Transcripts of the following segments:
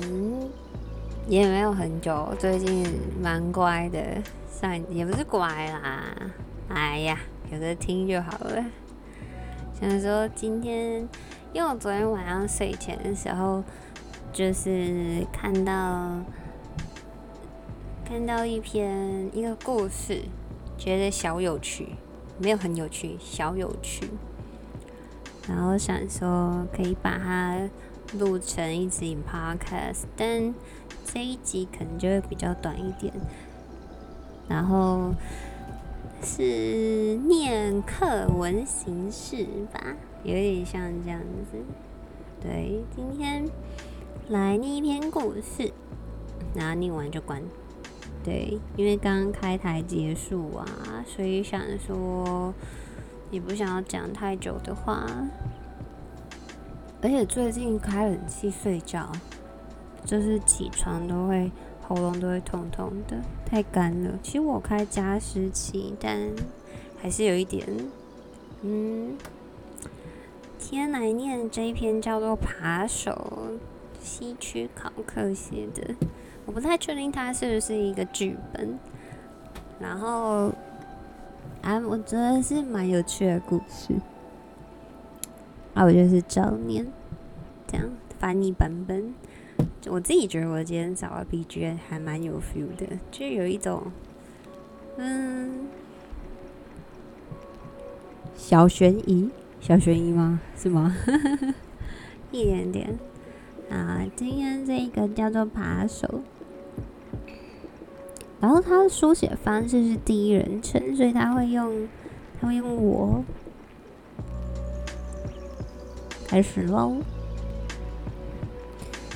嗯也没有很久，最近蛮乖的，上也不是乖啦，哎呀，有的听就好了。想说今天，因为我昨天晚上睡前的时候，就是看到看到一篇一个故事，觉得小有趣，没有很有趣，小有趣。然后想说可以把它录成一集 podcast，但这一集可能就会比较短一点。然后是念课文形式吧，有点像这样子。对，今天来念一篇故事，然后念完就关。对，因为刚刚开台结束啊，所以想说。也不想要讲太久的话，而且最近开冷气睡觉，就是起床都会喉咙都会痛痛的，太干了。其实我开加湿器，但还是有一点。嗯，天来念这一篇叫做《扒手》，西区考克写的，我不太确定它是不是一个剧本，然后。啊，我觉得是蛮有趣的故事。啊，我就是照念，这样翻译版本。我自己觉得我今天找的 B G M 还蛮有 feel 的，就有一种，嗯，小悬疑，小悬疑吗？是吗？一点点。啊，今天这个叫做扒手。然后他的书写方式是第一人称，所以他会用，他会用我开始喽。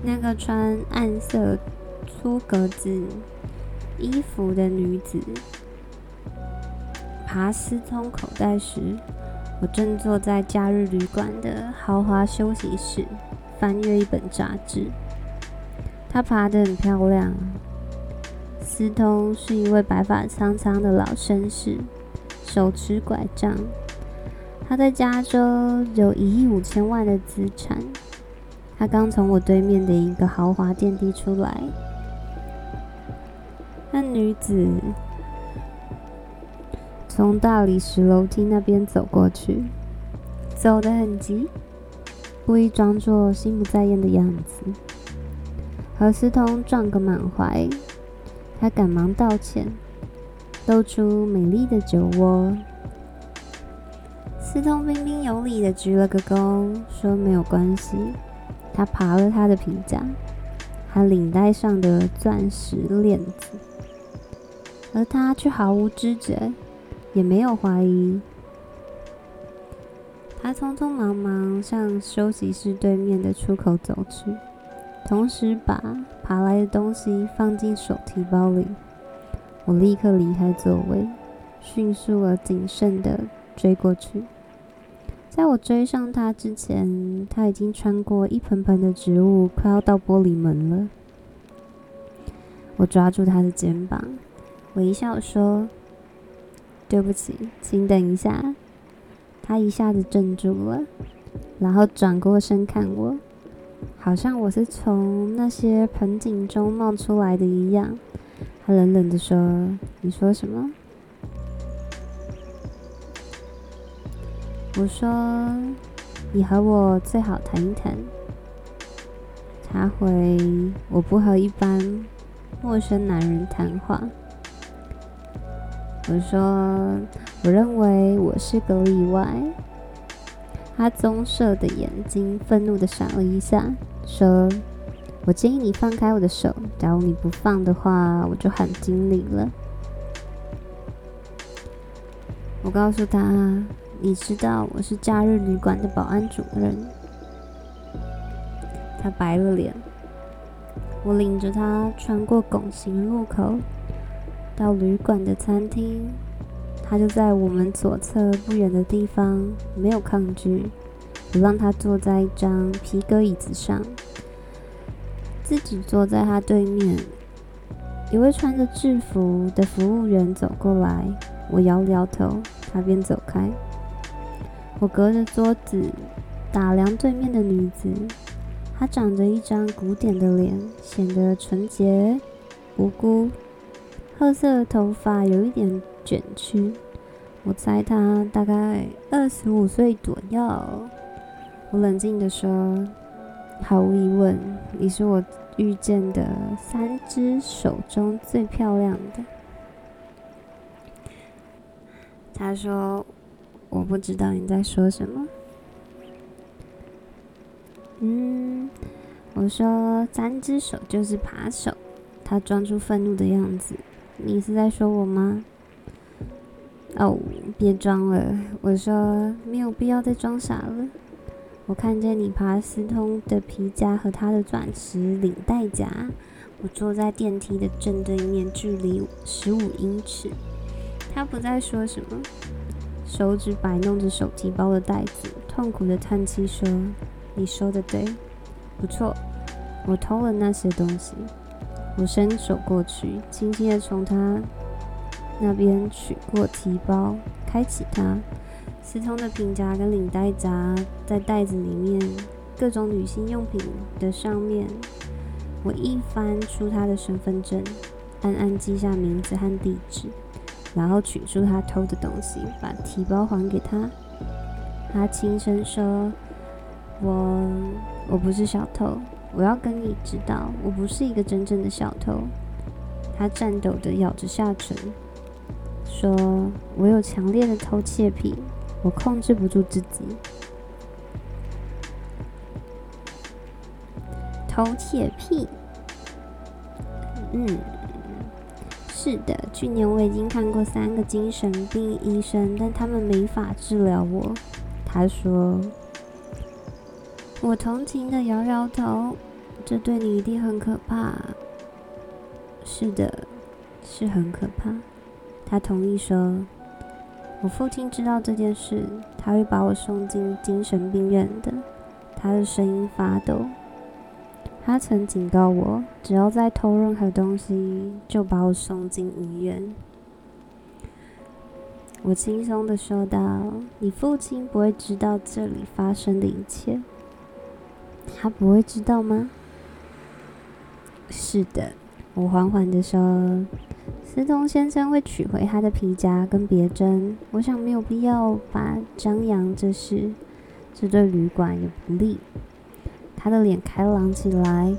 那个穿暗色粗格子衣服的女子爬斯通口袋时，我正坐在假日旅馆的豪华休息室，翻阅一本杂志。她爬得很漂亮。斯通是一位白发苍苍的老绅士，手持拐杖。他在加州有一亿五千万的资产。他刚从我对面的一个豪华电梯出来。那女子从大理石楼梯那边走过去，走得很急，故意装作心不在焉的样子，和斯通撞个满怀。他赶忙道歉，露出美丽的酒窝。斯通彬彬有礼的鞠了个躬，说没有关系。他爬了他的皮夹，他领带上的钻石链子，而他却毫无知觉，也没有怀疑。他匆匆忙忙向休息室对面的出口走去。同时把爬来的东西放进手提包里，我立刻离开座位，迅速而谨慎地追过去。在我追上他之前，他已经穿过一盆盆的植物，快要到玻璃门了。我抓住他的肩膀，微笑说：“对不起，请等一下。”他一下子怔住了，然后转过身看我。好像我是从那些盆景中冒出来的一样，他冷冷的说：“你说什么？”我说：“你和我最好谈一谈。”他回：“我不和一般陌生男人谈话。”我说：“我认为我是个例外。”他棕色的眼睛愤怒的闪了一下，说：“我建议你放开我的手，假如你不放的话，我就喊经理了。”我告诉他：“你知道我是假日旅馆的保安主任。”他白了脸。我领着他穿过拱形路口，到旅馆的餐厅。他就在我们左侧不远的地方，没有抗拒。我让他坐在一张皮革椅子上，自己坐在他对面。一位穿着制服的服务员走过来，我摇了摇头，他便走开。我隔着桌子打量对面的女子，她长着一张古典的脸，显得纯洁无辜。褐色的头发有一点卷曲，我猜她大概二十五岁左右。我冷静地说：“毫无疑问，你是我遇见的三只手中最漂亮的。”他说：“我不知道你在说什么。”嗯，我说三只手就是扒手。他装出愤怒的样子。你是在说我吗？哦，别装了。我说没有必要再装傻了。我看见你爬斯通的皮夹和他的钻石领带夹。我坐在电梯的正对面，距离十五英尺。他不再说什么，手指摆弄着手提包的袋子，痛苦的叹气说。你说的对，不错，我偷了那些东西。我伸手过去，轻轻的从他那边取过提包，开启它。私通的皮夹跟领带夹在袋子里面，各种女性用品的上面。我一翻出他的身份证，暗暗记下名字和地址，然后取出他偷的东西，把提包还给他。他轻声说。我我不是小偷，我要跟你知道，我不是一个真正的小偷。他颤抖的咬着下唇，说：“我有强烈的偷窃癖，我控制不住自己。”偷窃癖？嗯，是的。去年我已经看过三个精神病医生，但他们没法治疗我。他说。我同情的摇摇头，这对你一定很可怕。是的，是很可怕。他同意说：“我父亲知道这件事，他会把我送进精神病院的。”他的声音发抖。他曾警告我，只要再偷任何东西，就把我送进医院。我轻松的说道：“你父亲不会知道这里发生的一切。”他不会知道吗？是的，我缓缓的说：“斯通先生会取回他的皮夹跟别针。我想没有必要把张扬这事，这对旅馆也不利。”他的脸开朗起来。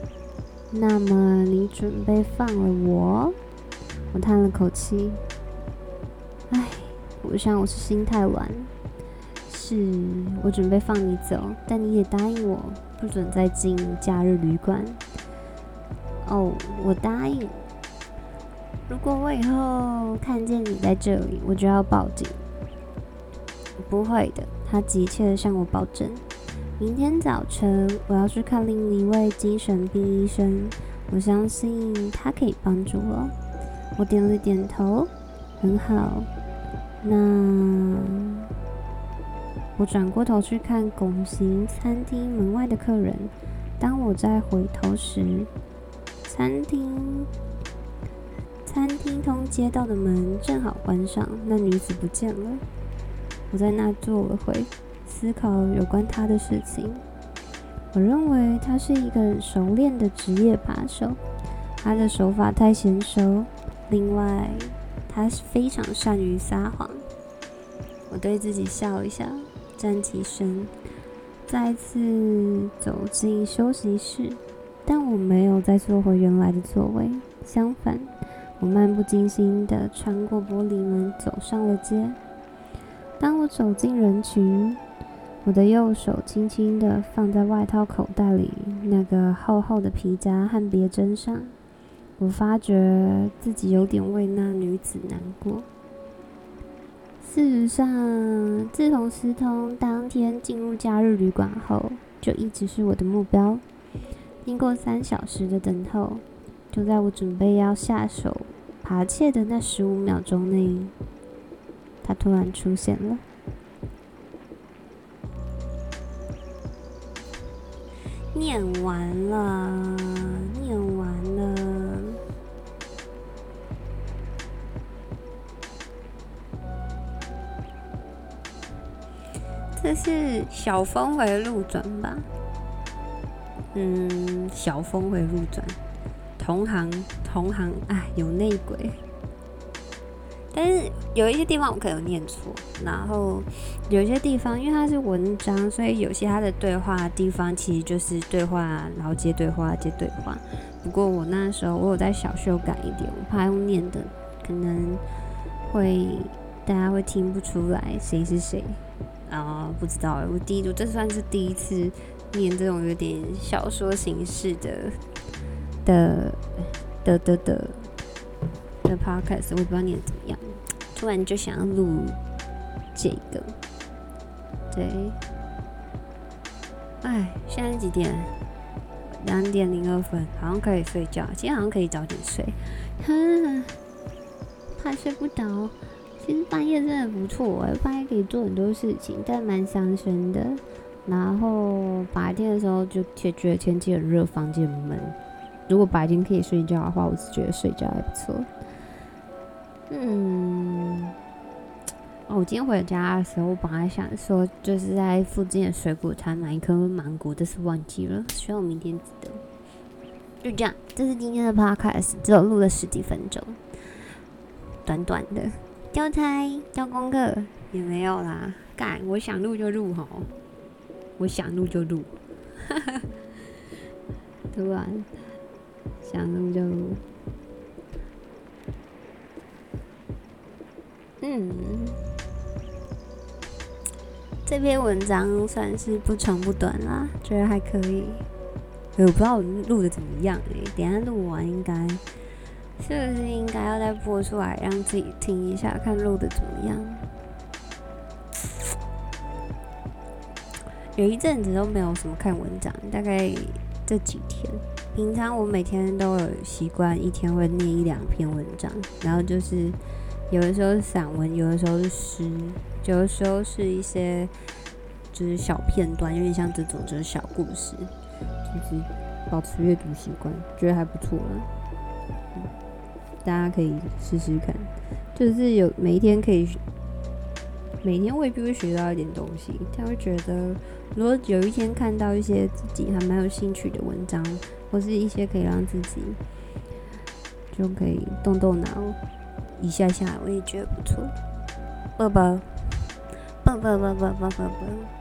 那么你准备放了我？我叹了口气。唉，我想我是心太软。是我准备放你走，但你也答应我。不准再进假日旅馆。哦，我答应。如果我以后看见你在这里，我就要报警。不会的，他急切的向我保证。明天早晨我要去看另一位精神病医生，我相信他可以帮助我。我点了点头。很好。那。我转过头去看拱形餐厅门外的客人。当我再回头时，餐厅餐厅通街道的门正好关上，那女子不见了。我在那坐了会，思考有关他的事情。我认为他是一个熟练的职业扒手，他的手法太娴熟。另外，他是非常善于撒谎。我对自己笑一笑。站起身，再次走进休息室，但我没有再坐回原来的座位。相反，我漫不经心地穿过玻璃门，走上了街。当我走进人群，我的右手轻轻地放在外套口袋里那个厚厚的皮夹和别针上，我发觉自己有点为那女子难过。事实上，自从思通当天进入假日旅馆后，就一直是我的目标。经过三小时的等候，就在我准备要下手扒窃的那十五秒钟内，他突然出现了。念完了，念完了。这是小峰回路转吧？嗯，小峰回路转，同行同行，哎，有内鬼。有一些地方我可能有念错，然后有些地方因为它是文章，所以有些它的对话地方其实就是对话，然后接对话接对话。不过我那时候我有在小修改一点，我怕用念的可能会大家会听不出来谁是谁啊，不知道我第一组这算是第一次念这种有点小说形式的的的的的。的 podcast 我不知道念怎么样，突然就想要录这个，对，哎，现在几点？两点零二分，好像可以睡觉。今天好像可以早点睡，怕睡不着。其实半夜真的不错哎，半夜可以做很多事情，但蛮伤身的。然后白天的时候就觉得天气很热，房间很闷。如果白天可以睡觉的话，我是觉得睡觉还不错。嗯，哦，我今天回家的时候，我本来想说就是在附近的水果摊买一颗芒果，但是忘记了，需要明天记得。就这样，这是今天的 podcast，只有录了十几分钟，短短的。交差交功课也没有啦，干，我想录就录吼，我想录就录，哈哈，突然想录就录。嗯，这篇文章算是不长不短啦，觉得还可以。我不知道我录的怎么样哎，等下录完应该是不是应该要再播出来，让自己听一下，看录的怎么样。有一阵子都没有什么看文章，大概这几天。平常我每天都有习惯，一天会念一两篇文章，然后就是。有的时候是散文，有的时候是诗，有的时候是一些就是小片段，有点像这种就是小故事，就是保持阅读习惯，觉得还不错了。大家可以试试看，就是有每一天可以，每天未必会学到一点东西，他会觉得如果有一天看到一些自己还蛮有兴趣的文章，或是一些可以让自己就可以动动脑。一下下，我也觉得不错。抱抱，抱抱抱抱抱抱抱。